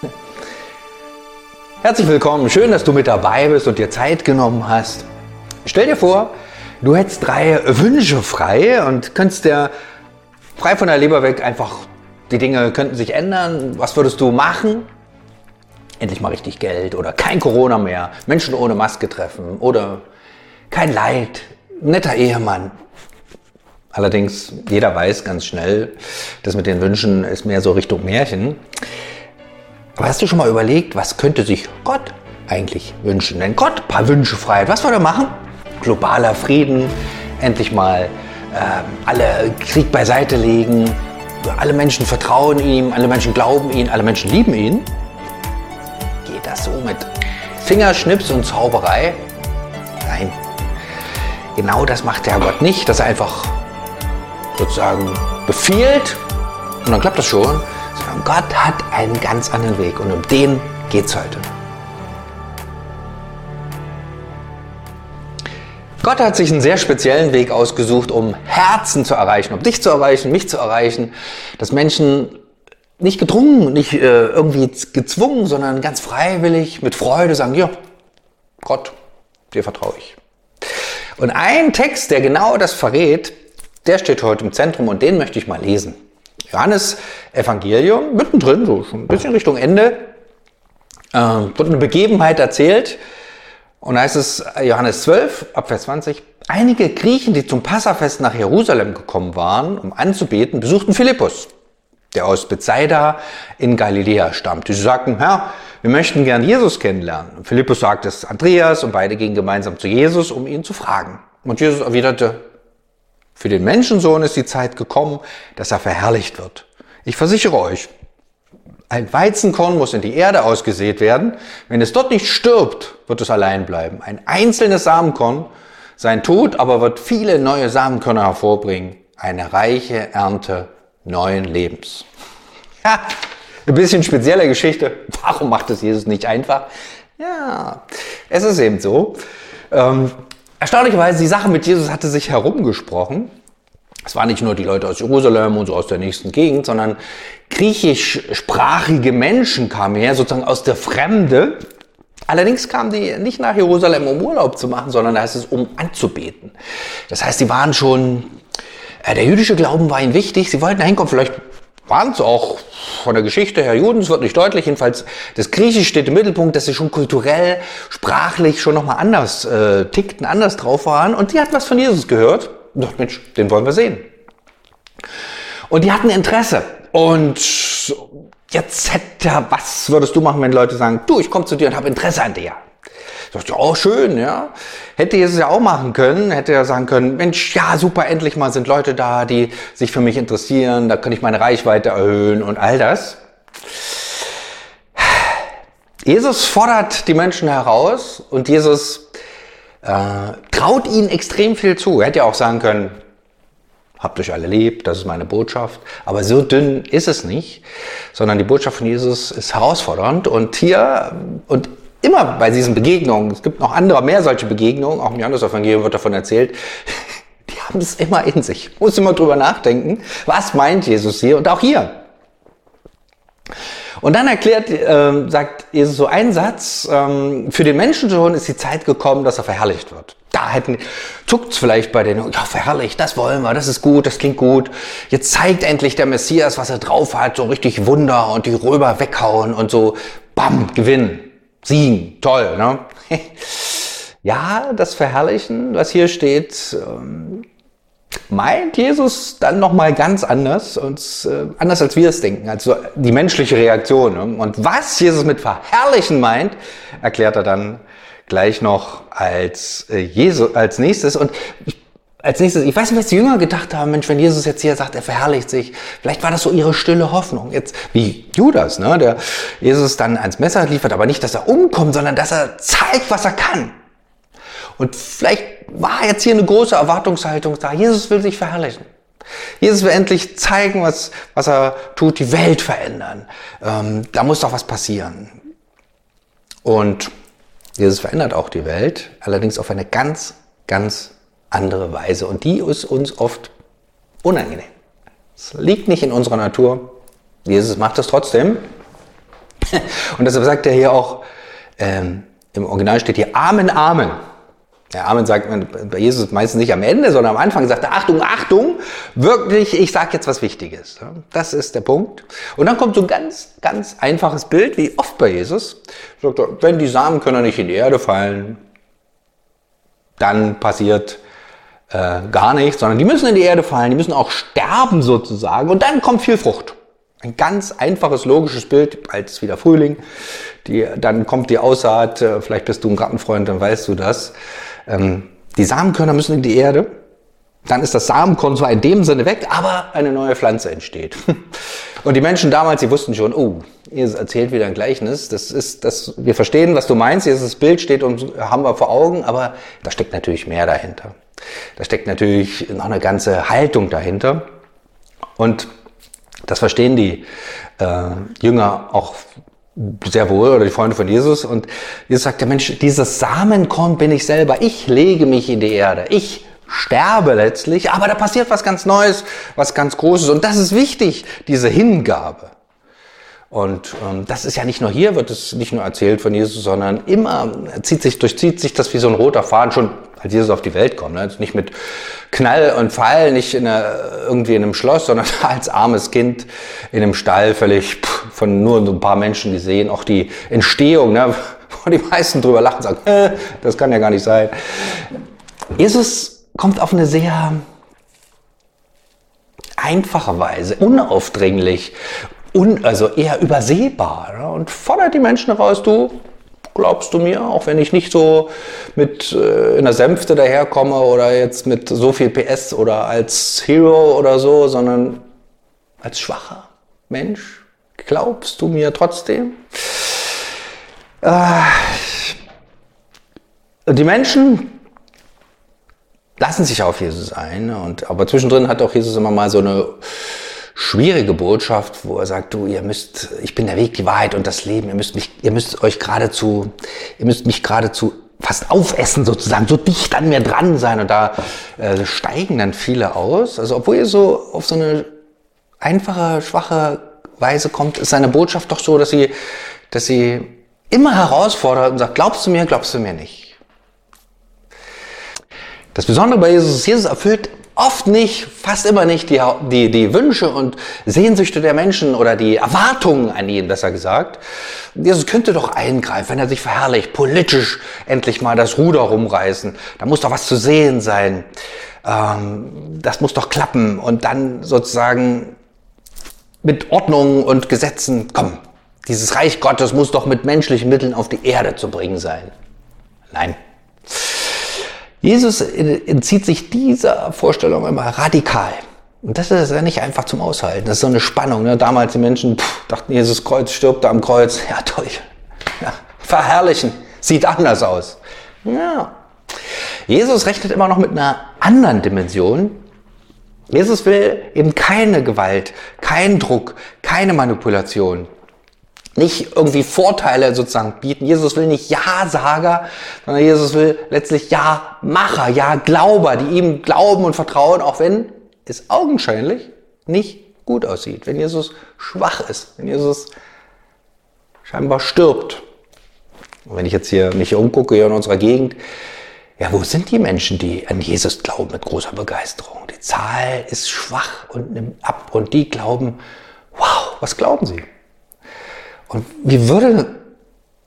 Herzlich willkommen, schön, dass du mit dabei bist und dir Zeit genommen hast. Stell dir vor, du hättest drei Wünsche frei und könntest dir frei von der Leber weg einfach, die Dinge könnten sich ändern. Was würdest du machen? Endlich mal richtig Geld oder kein Corona mehr, Menschen ohne Maske treffen oder kein Leid, netter Ehemann. Allerdings, jeder weiß ganz schnell, das mit den Wünschen ist mehr so Richtung Märchen. Aber hast du schon mal überlegt, was könnte sich Gott eigentlich wünschen? Wenn Gott paar Wünsche frei hat, was würde er machen? Globaler Frieden, endlich mal äh, alle Krieg beiseite legen, alle Menschen vertrauen ihm, alle Menschen glauben ihn, alle Menschen lieben ihn. Geht das so mit Fingerschnips und Zauberei? Nein. Genau das macht der Gott nicht, dass er einfach sozusagen befiehlt und dann klappt das schon, sondern Gott hat einen ganz anderen Weg und um den geht es heute. Gott hat sich einen sehr speziellen Weg ausgesucht, um Herzen zu erreichen, um dich zu erreichen, mich zu erreichen, dass Menschen nicht gedrungen, nicht äh, irgendwie gezwungen, sondern ganz freiwillig mit Freude sagen, ja, Gott, dir vertraue ich. Und ein Text, der genau das verrät, der steht heute im Zentrum und den möchte ich mal lesen. Johannes Evangelium, mittendrin, so schon ein bisschen Richtung Ende, äh, wird eine Begebenheit erzählt. Und da heißt es Johannes 12, Abvers 20, einige Griechen, die zum Passafest nach Jerusalem gekommen waren, um anzubeten, besuchten Philippus, der aus Bethsaida in Galiläa stammt. Sie sagten, Herr, wir möchten gern Jesus kennenlernen. Und Philippus sagte es Andreas und beide gingen gemeinsam zu Jesus, um ihn zu fragen. Und Jesus erwiderte, für den Menschensohn ist die Zeit gekommen, dass er verherrlicht wird. Ich versichere euch, ein Weizenkorn muss in die Erde ausgesät werden. Wenn es dort nicht stirbt, wird es allein bleiben. Ein einzelnes Samenkorn, sein Tod aber wird viele neue Samenkörner hervorbringen. Eine reiche Ernte neuen Lebens. Ja, ein bisschen spezielle Geschichte. Warum macht es Jesus nicht einfach? Ja, es ist eben so. Ähm, Erstaunlicherweise, die Sache mit Jesus hatte sich herumgesprochen. Es waren nicht nur die Leute aus Jerusalem und so aus der nächsten Gegend, sondern griechischsprachige Menschen kamen her, sozusagen aus der Fremde. Allerdings kamen die nicht nach Jerusalem, um Urlaub zu machen, sondern da heißt es, um anzubeten. Das heißt, sie waren schon, äh, der jüdische Glauben war ihnen wichtig, sie wollten da hinkommen, vielleicht waren es auch von der Geschichte her Juden, es wird nicht deutlich, jedenfalls das Griechisch steht im Mittelpunkt, dass sie schon kulturell, sprachlich schon nochmal anders äh, tickten, anders drauf waren und die hatten was von Jesus gehört. Doch Mensch, den wollen wir sehen. Und die hatten Interesse und jetzt hätte, was würdest du machen, wenn Leute sagen, du, ich komme zu dir und habe Interesse an dir? Sagt ja, oh schön, ja. Hätte Jesus ja auch machen können, hätte er sagen können, Mensch, ja super, endlich mal sind Leute da, die sich für mich interessieren, da kann ich meine Reichweite erhöhen und all das. Jesus fordert die Menschen heraus und Jesus äh, traut ihnen extrem viel zu. Er hätte ja auch sagen können, habt euch alle lieb, das ist meine Botschaft. Aber so dünn ist es nicht, sondern die Botschaft von Jesus ist herausfordernd. Und hier, und immer bei diesen Begegnungen, es gibt noch andere, mehr solche Begegnungen, auch im Johannes-Evangelium wird davon erzählt, die haben es immer in sich. Muss immer drüber nachdenken, was meint Jesus hier und auch hier. Und dann erklärt, äh, sagt Jesus so einen Satz, ähm, für den Menschensohn ist die Zeit gekommen, dass er verherrlicht wird. Da hätten, zuckt's vielleicht bei denen, ja, verherrlicht, das wollen wir, das ist gut, das klingt gut. Jetzt zeigt endlich der Messias, was er drauf hat, so richtig Wunder und die Römer weghauen und so, bam, gewinnen. Siegen, toll, ne? ja, das Verherrlichen, was hier steht, ähm, meint Jesus dann nochmal ganz anders und äh, anders als wir es denken, also die menschliche Reaktion. Ne? Und was Jesus mit verherrlichen meint, erklärt er dann gleich noch als äh, Jesus als nächstes. Und ich als nächstes, ich weiß nicht, was die Jünger gedacht haben, Mensch, wenn Jesus jetzt hier sagt, er verherrlicht sich, vielleicht war das so ihre stille Hoffnung. Jetzt wie Judas, ne, der Jesus dann ans Messer liefert, aber nicht, dass er umkommt, sondern dass er zeigt, was er kann. Und vielleicht war jetzt hier eine große Erwartungshaltung da. Jesus will sich verherrlichen. Jesus will endlich zeigen, was, was er tut, die Welt verändern. Ähm, da muss doch was passieren. Und Jesus verändert auch die Welt, allerdings auf eine ganz, ganz andere Weise. Und die ist uns oft unangenehm. Es liegt nicht in unserer Natur. Jesus macht es trotzdem. Und deshalb sagt er hier auch, ähm, im Original steht hier Amen, Amen. Ja, Amen sagt man bei Jesus meistens nicht am Ende, sondern am Anfang sagt er, Achtung, Achtung, wirklich, ich sage jetzt was Wichtiges. Das ist der Punkt. Und dann kommt so ein ganz, ganz einfaches Bild, wie oft bei Jesus. Sagt er, wenn die Samen können nicht in die Erde fallen, dann passiert äh, gar nichts, sondern die müssen in die Erde fallen, die müssen auch sterben sozusagen und dann kommt viel Frucht. Ein ganz einfaches, logisches Bild, ist wieder Frühling, die, dann kommt die Aussaat, äh, vielleicht bist du ein Gartenfreund, dann weißt du das. Ähm, die Samenkörner müssen in die Erde, dann ist das Samenkorn zwar in dem Sinne weg, aber eine neue Pflanze entsteht. Und die Menschen damals, die wussten schon, oh, Jesus erzählt wieder ein Gleichnis. Das ist, das, wir verstehen, was du meinst. Dieses Bild steht uns, haben wir vor Augen, aber da steckt natürlich mehr dahinter. Da steckt natürlich noch eine ganze Haltung dahinter. Und das verstehen die äh, Jünger auch sehr wohl oder die Freunde von Jesus. Und Jesus sagt, der Mensch, dieses Samenkorn bin ich selber. Ich lege mich in die Erde. Ich sterbe letztlich, aber da passiert was ganz Neues, was ganz Großes. Und das ist wichtig, diese Hingabe. Und ähm, das ist ja nicht nur hier, wird es nicht nur erzählt von Jesus, sondern immer zieht sich, durchzieht sich das wie so ein roter Faden schon, als Jesus auf die Welt kommt. Ne? Nicht mit Knall und Fall, nicht in einer, irgendwie in einem Schloss, sondern als armes Kind in einem Stall, völlig pff, von nur so ein paar Menschen gesehen. Auch die Entstehung, ne? wo die meisten drüber lachen, sagen, äh, das kann ja gar nicht sein. Jesus kommt auf eine sehr einfache Weise, unaufdringlich, un, also eher übersehbar ne? und fordert die Menschen heraus, du glaubst du mir, auch wenn ich nicht so mit äh, in der Sänfte daherkomme oder jetzt mit so viel PS oder als Hero oder so, sondern als schwacher Mensch, glaubst du mir trotzdem? Äh, die Menschen lassen sich auf Jesus ein, und, aber zwischendrin hat auch Jesus immer mal so eine schwierige Botschaft, wo er sagt, du, ihr müsst, ich bin der Weg, die Wahrheit und das Leben, ihr müsst mich, ihr müsst euch geradezu, ihr müsst mich geradezu fast aufessen sozusagen, so dicht an mir dran sein und da äh, steigen dann viele aus. Also obwohl ihr so auf so eine einfache, schwache Weise kommt, ist seine Botschaft doch so, dass sie, dass sie immer herausfordert und sagt, glaubst du mir, glaubst du mir nicht. Das Besondere bei Jesus ist, Jesus erfüllt oft nicht, fast immer nicht die, die, die Wünsche und Sehnsüchte der Menschen oder die Erwartungen an ihn, besser gesagt. Jesus könnte doch eingreifen, wenn er sich verherrlicht, politisch endlich mal das Ruder rumreißen. Da muss doch was zu sehen sein. Ähm, das muss doch klappen. Und dann sozusagen mit Ordnungen und Gesetzen, komm, dieses Reich Gottes muss doch mit menschlichen Mitteln auf die Erde zu bringen sein. Nein. Jesus entzieht sich dieser Vorstellung immer radikal. Und das ist ja nicht einfach zum Aushalten. Das ist so eine Spannung. Ne? Damals die Menschen pff, dachten, Jesus Kreuz stirbt am Kreuz. Ja, toll. Ja, verherrlichen. Sieht anders aus. Ja. Jesus rechnet immer noch mit einer anderen Dimension. Jesus will eben keine Gewalt, keinen Druck, keine Manipulation nicht irgendwie Vorteile sozusagen bieten. Jesus will nicht Ja-Sager, sondern Jesus will letztlich Ja-Macher, Ja-Glauber, die ihm glauben und vertrauen, auch wenn es augenscheinlich nicht gut aussieht, wenn Jesus schwach ist, wenn Jesus scheinbar stirbt. Und wenn ich jetzt hier mich umgucke hier in unserer Gegend, ja, wo sind die Menschen, die an Jesus glauben mit großer Begeisterung? Die Zahl ist schwach und nimmt ab und die glauben, wow, was glauben sie? Und wie würde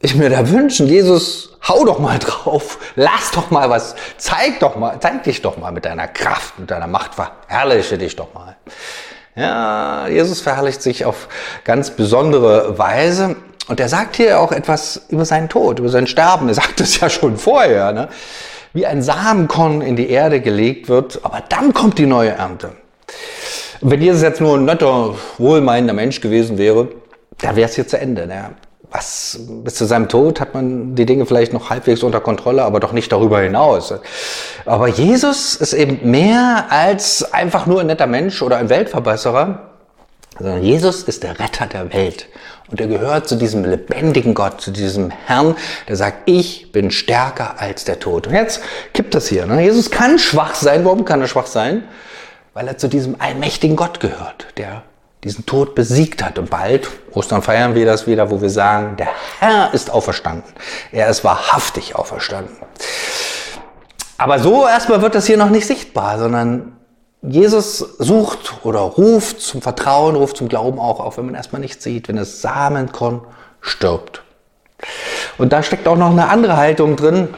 ich mir da wünschen, Jesus, hau doch mal drauf, lass doch mal was, zeig doch mal, zeig dich doch mal mit deiner Kraft, mit deiner Macht, verherrliche dich doch mal. Ja, Jesus verherrlicht sich auf ganz besondere Weise. Und er sagt hier auch etwas über seinen Tod, über sein Sterben. Er sagt es ja schon vorher, ne? wie ein Samenkorn in die Erde gelegt wird, aber dann kommt die neue Ernte. Wenn Jesus jetzt nur ein netter, wohlmeinender Mensch gewesen wäre, da wäre es hier zu Ende. Ne? Was, bis zu seinem Tod hat man die Dinge vielleicht noch halbwegs unter Kontrolle, aber doch nicht darüber hinaus. Aber Jesus ist eben mehr als einfach nur ein netter Mensch oder ein Weltverbesserer, sondern Jesus ist der Retter der Welt. Und er gehört zu diesem lebendigen Gott, zu diesem Herrn, der sagt, ich bin stärker als der Tod. Und jetzt kippt das hier. Ne? Jesus kann schwach sein. Warum kann er schwach sein? Weil er zu diesem allmächtigen Gott gehört, der diesen Tod besiegt hat. Und bald, Ostern feiern wir das wieder, wo wir sagen, der Herr ist auferstanden. Er ist wahrhaftig auferstanden. Aber so erstmal wird das hier noch nicht sichtbar, sondern Jesus sucht oder ruft zum Vertrauen, ruft zum Glauben auch auf, wenn man erstmal nichts sieht, wenn das Samenkorn stirbt. Und da steckt auch noch eine andere Haltung drin.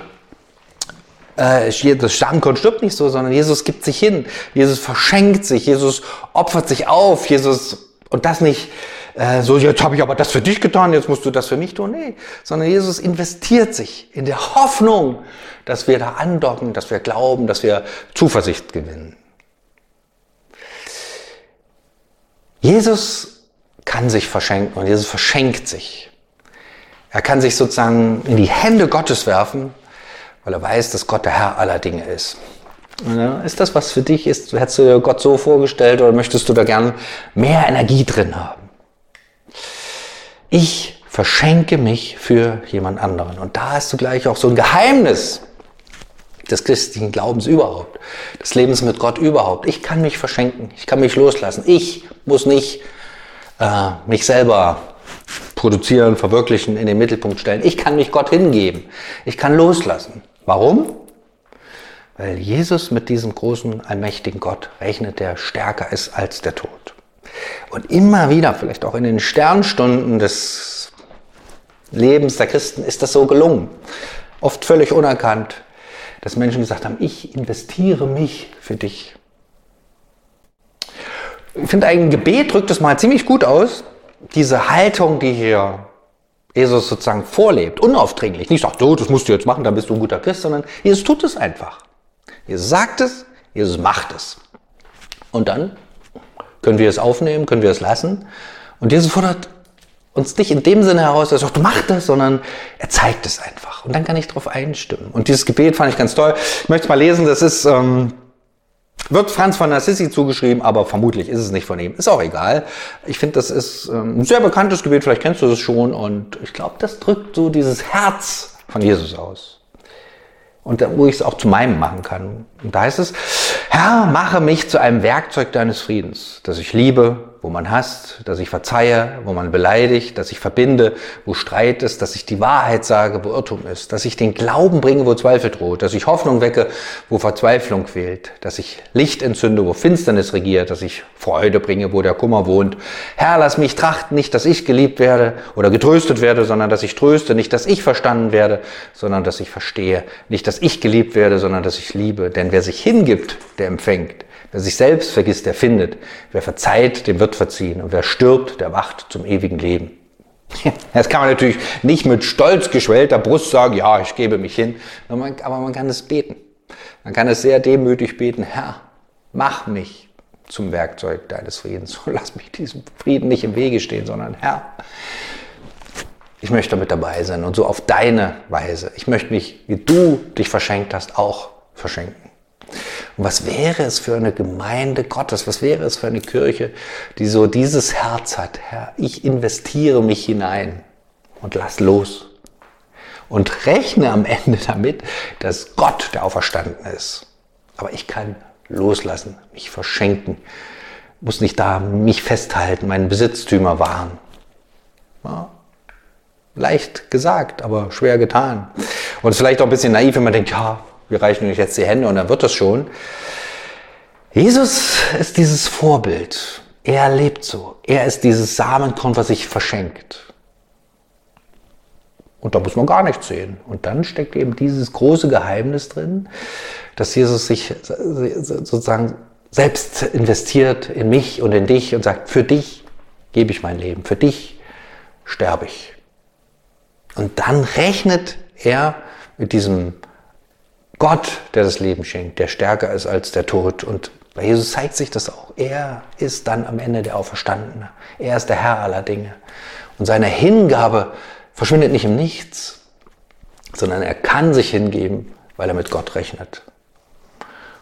Äh, das Samenkorn stirbt nicht so, sondern Jesus gibt sich hin. Jesus verschenkt sich. Jesus opfert sich auf. Jesus, und das nicht äh, so, jetzt habe ich aber das für dich getan, jetzt musst du das für mich tun. Nee, sondern Jesus investiert sich in der Hoffnung, dass wir da andocken, dass wir glauben, dass wir Zuversicht gewinnen. Jesus kann sich verschenken und Jesus verschenkt sich. Er kann sich sozusagen in die Hände Gottes werfen, weil er weiß, dass Gott der Herr aller Dinge ist. Ist das was für dich ist? Hättest du dir Gott so vorgestellt oder möchtest du da gern mehr Energie drin haben? Ich verschenke mich für jemand anderen. Und da hast du gleich auch so ein Geheimnis des christlichen Glaubens überhaupt, des Lebens mit Gott überhaupt. Ich kann mich verschenken, ich kann mich loslassen. Ich muss nicht äh, mich selber produzieren, verwirklichen, in den Mittelpunkt stellen. Ich kann mich Gott hingeben. Ich kann loslassen. Warum? Weil Jesus mit diesem großen, allmächtigen Gott rechnet, der stärker ist als der Tod. Und immer wieder, vielleicht auch in den Sternstunden des Lebens der Christen, ist das so gelungen. Oft völlig unerkannt, dass Menschen gesagt haben, ich investiere mich für dich. Ich finde, ein Gebet drückt es mal ziemlich gut aus. Diese Haltung, die hier Jesus sozusagen vorlebt, unaufdringlich. Nicht sagt, so, das musst du jetzt machen, dann bist du ein guter Christ, sondern Jesus tut es einfach. Jesus sagt es, Jesus macht es. Und dann können wir es aufnehmen, können wir es lassen. Und Jesus fordert uns nicht in dem Sinne heraus, dass er sagt, du mach das, sondern er zeigt es einfach. Und dann kann ich darauf einstimmen. Und dieses Gebet fand ich ganz toll. Ich möchte es mal lesen, das ist, ähm, wird Franz von Assisi zugeschrieben, aber vermutlich ist es nicht von ihm. Ist auch egal. Ich finde, das ist ähm, ein sehr bekanntes Gebet, vielleicht kennst du das schon. Und ich glaube, das drückt so dieses Herz von Jesus aus. Und da, wo ich es auch zu meinem machen kann. Und da heißt es, Herr, mache mich zu einem Werkzeug deines Friedens, dass ich liebe, wo man hasst, dass ich verzeihe, wo man beleidigt, dass ich verbinde, wo Streit ist, dass ich die Wahrheit sage, wo Irrtum ist, dass ich den Glauben bringe, wo Zweifel droht, dass ich Hoffnung wecke, wo Verzweiflung fehlt, dass ich Licht entzünde, wo Finsternis regiert, dass ich Freude bringe, wo der Kummer wohnt. Herr, lass mich trachten, nicht, dass ich geliebt werde oder getröstet werde, sondern dass ich tröste, nicht, dass ich verstanden werde, sondern dass ich verstehe, nicht, dass ich geliebt werde, sondern dass ich liebe. Denn wer sich hingibt, der empfängt. Wer sich selbst vergisst, der findet. Wer verzeiht, dem wird verziehen. Und wer stirbt, der wacht zum ewigen Leben. Das kann man natürlich nicht mit stolz geschwellter Brust sagen, ja, ich gebe mich hin. Aber man kann es beten. Man kann es sehr demütig beten, Herr, mach mich zum Werkzeug deines Friedens. Lass mich diesem Frieden nicht im Wege stehen, sondern Herr, ich möchte mit dabei sein und so auf deine Weise. Ich möchte mich, wie du dich verschenkt hast, auch verschenken. Und was wäre es für eine Gemeinde Gottes? Was wäre es für eine Kirche, die so dieses Herz hat? Herr, ich investiere mich hinein und lass los. Und rechne am Ende damit, dass Gott der Auferstanden ist. Aber ich kann loslassen, mich verschenken, muss nicht da mich festhalten, meinen Besitztümer wahren. Ja, leicht gesagt, aber schwer getan. Und vielleicht auch ein bisschen naiv, wenn man denkt, ja, wir reichen euch jetzt die Hände und dann wird das schon. Jesus ist dieses Vorbild. Er lebt so. Er ist dieses Samenkorn, was sich verschenkt. Und da muss man gar nichts sehen. Und dann steckt eben dieses große Geheimnis drin, dass Jesus sich sozusagen selbst investiert in mich und in dich und sagt, für dich gebe ich mein Leben, für dich sterbe ich. Und dann rechnet er mit diesem Gott, der das Leben schenkt, der stärker ist als der Tod. Und bei Jesus zeigt sich das auch. Er ist dann am Ende der Auferstandene. Er ist der Herr aller Dinge. Und seine Hingabe verschwindet nicht im Nichts, sondern er kann sich hingeben, weil er mit Gott rechnet.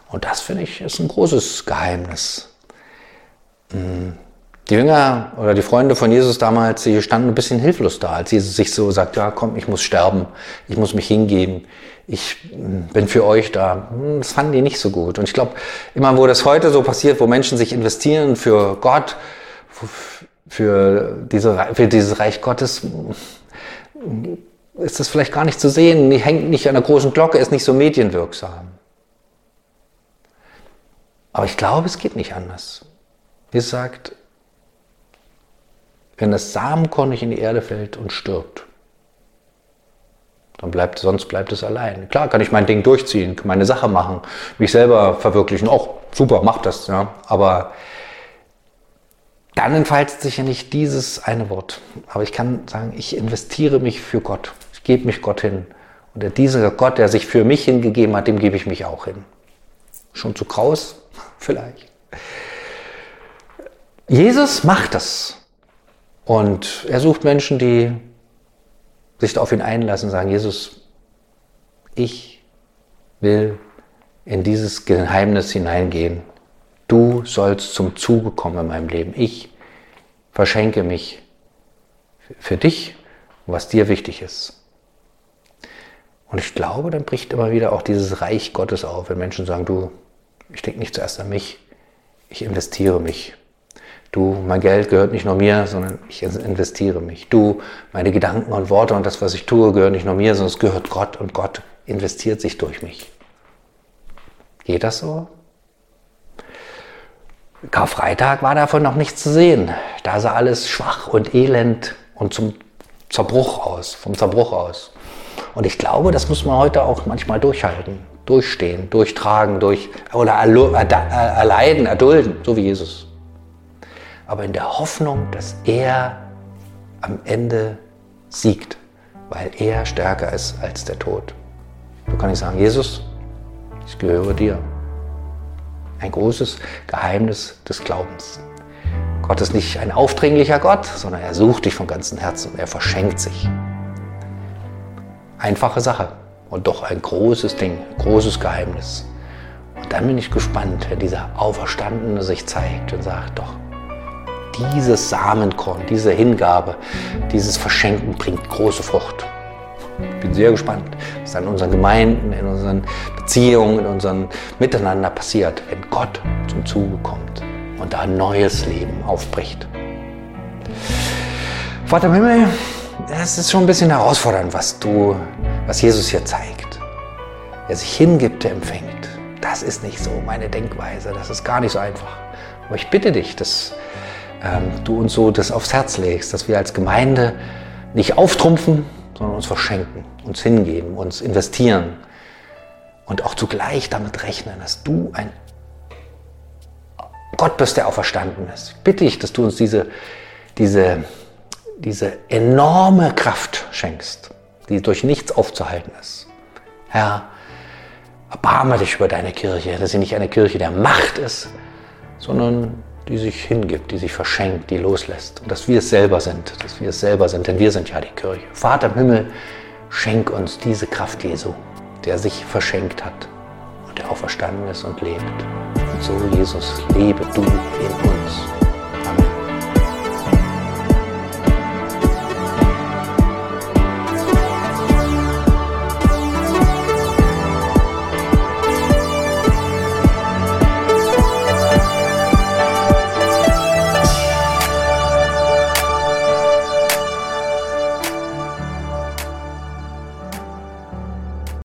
Und das finde ich ist ein großes Geheimnis. Hm. Die Jünger oder die Freunde von Jesus damals, sie standen ein bisschen hilflos da, als Jesus sich so sagt, ja komm, ich muss sterben, ich muss mich hingeben, ich hm, bin für euch da. Hm, das fanden die nicht so gut. Und ich glaube, immer wo das heute so passiert, wo Menschen sich investieren für Gott, für, diese, für dieses Reich Gottes ist das vielleicht gar nicht zu sehen, hängt nicht an der großen Glocke, ist nicht so medienwirksam. Aber ich glaube, es geht nicht anders. Wie sagt, wenn das Samenkorn nicht in die Erde fällt und stirbt, dann bleibt, sonst bleibt es allein. Klar kann ich mein Ding durchziehen, meine Sache machen, mich selber verwirklichen. Auch super, mach das. Ja. Aber dann entfaltet sich ja nicht dieses eine Wort. Aber ich kann sagen, ich investiere mich für Gott. Ich gebe mich Gott hin. Und dieser Gott, der sich für mich hingegeben hat, dem gebe ich mich auch hin. Schon zu kraus? Vielleicht. Jesus macht das. Und er sucht Menschen, die sich auf ihn einlassen, sagen, Jesus, ich will in dieses Geheimnis hineingehen. Du sollst zum Zuge kommen in meinem Leben. Ich verschenke mich für dich, was dir wichtig ist. Und ich glaube, dann bricht immer wieder auch dieses Reich Gottes auf, wenn Menschen sagen, du, ich denke nicht zuerst an mich, ich investiere mich Du, mein Geld gehört nicht nur mir, sondern ich investiere mich. Du, meine Gedanken und Worte und das, was ich tue, gehört nicht nur mir, sondern es gehört Gott und Gott investiert sich durch mich. Geht das so? Karfreitag war davon noch nichts zu sehen. Da sah alles schwach und elend und zum Zerbruch aus, vom Zerbruch aus. Und ich glaube, das muss man heute auch manchmal durchhalten, durchstehen, durchtragen, durch oder erleiden, erdulden, so wie Jesus aber in der Hoffnung, dass er am Ende siegt, weil er stärker ist als der Tod. So kann ich sagen, Jesus, ich gehöre dir. Ein großes Geheimnis des Glaubens. Gott ist nicht ein aufdringlicher Gott, sondern er sucht dich von ganzem Herzen er verschenkt sich. Einfache Sache und doch ein großes Ding, großes Geheimnis. Und dann bin ich gespannt, wenn dieser Auferstandene sich zeigt und sagt, doch, dieses Samenkorn, diese Hingabe, dieses Verschenken bringt große Frucht. Ich bin sehr gespannt, was dann in unseren Gemeinden, in unseren Beziehungen, in unserem Miteinander passiert, wenn Gott zum Zuge kommt und da ein neues Leben aufbricht. Vater im Himmel, es ist schon ein bisschen herausfordernd, was du, was Jesus hier zeigt. Wer sich hingibt, der empfängt. Das ist nicht so meine Denkweise, das ist gar nicht so einfach. Aber ich bitte dich, dass ähm, du uns so das aufs Herz legst, dass wir als Gemeinde nicht auftrumpfen, sondern uns verschenken, uns hingeben, uns investieren und auch zugleich damit rechnen, dass du ein Gott bist, der auferstanden ist. Bitte ich, dass du uns diese, diese, diese enorme Kraft schenkst, die durch nichts aufzuhalten ist. Herr, erbarme dich über deine Kirche, dass sie nicht eine Kirche der Macht ist, sondern die sich hingibt, die sich verschenkt, die loslässt. Und dass wir es selber sind, dass wir es selber sind, denn wir sind ja die Kirche. Vater im Himmel, schenk uns diese Kraft Jesu, der sich verschenkt hat und der auferstanden ist und lebt. Und so, Jesus, lebe du in uns.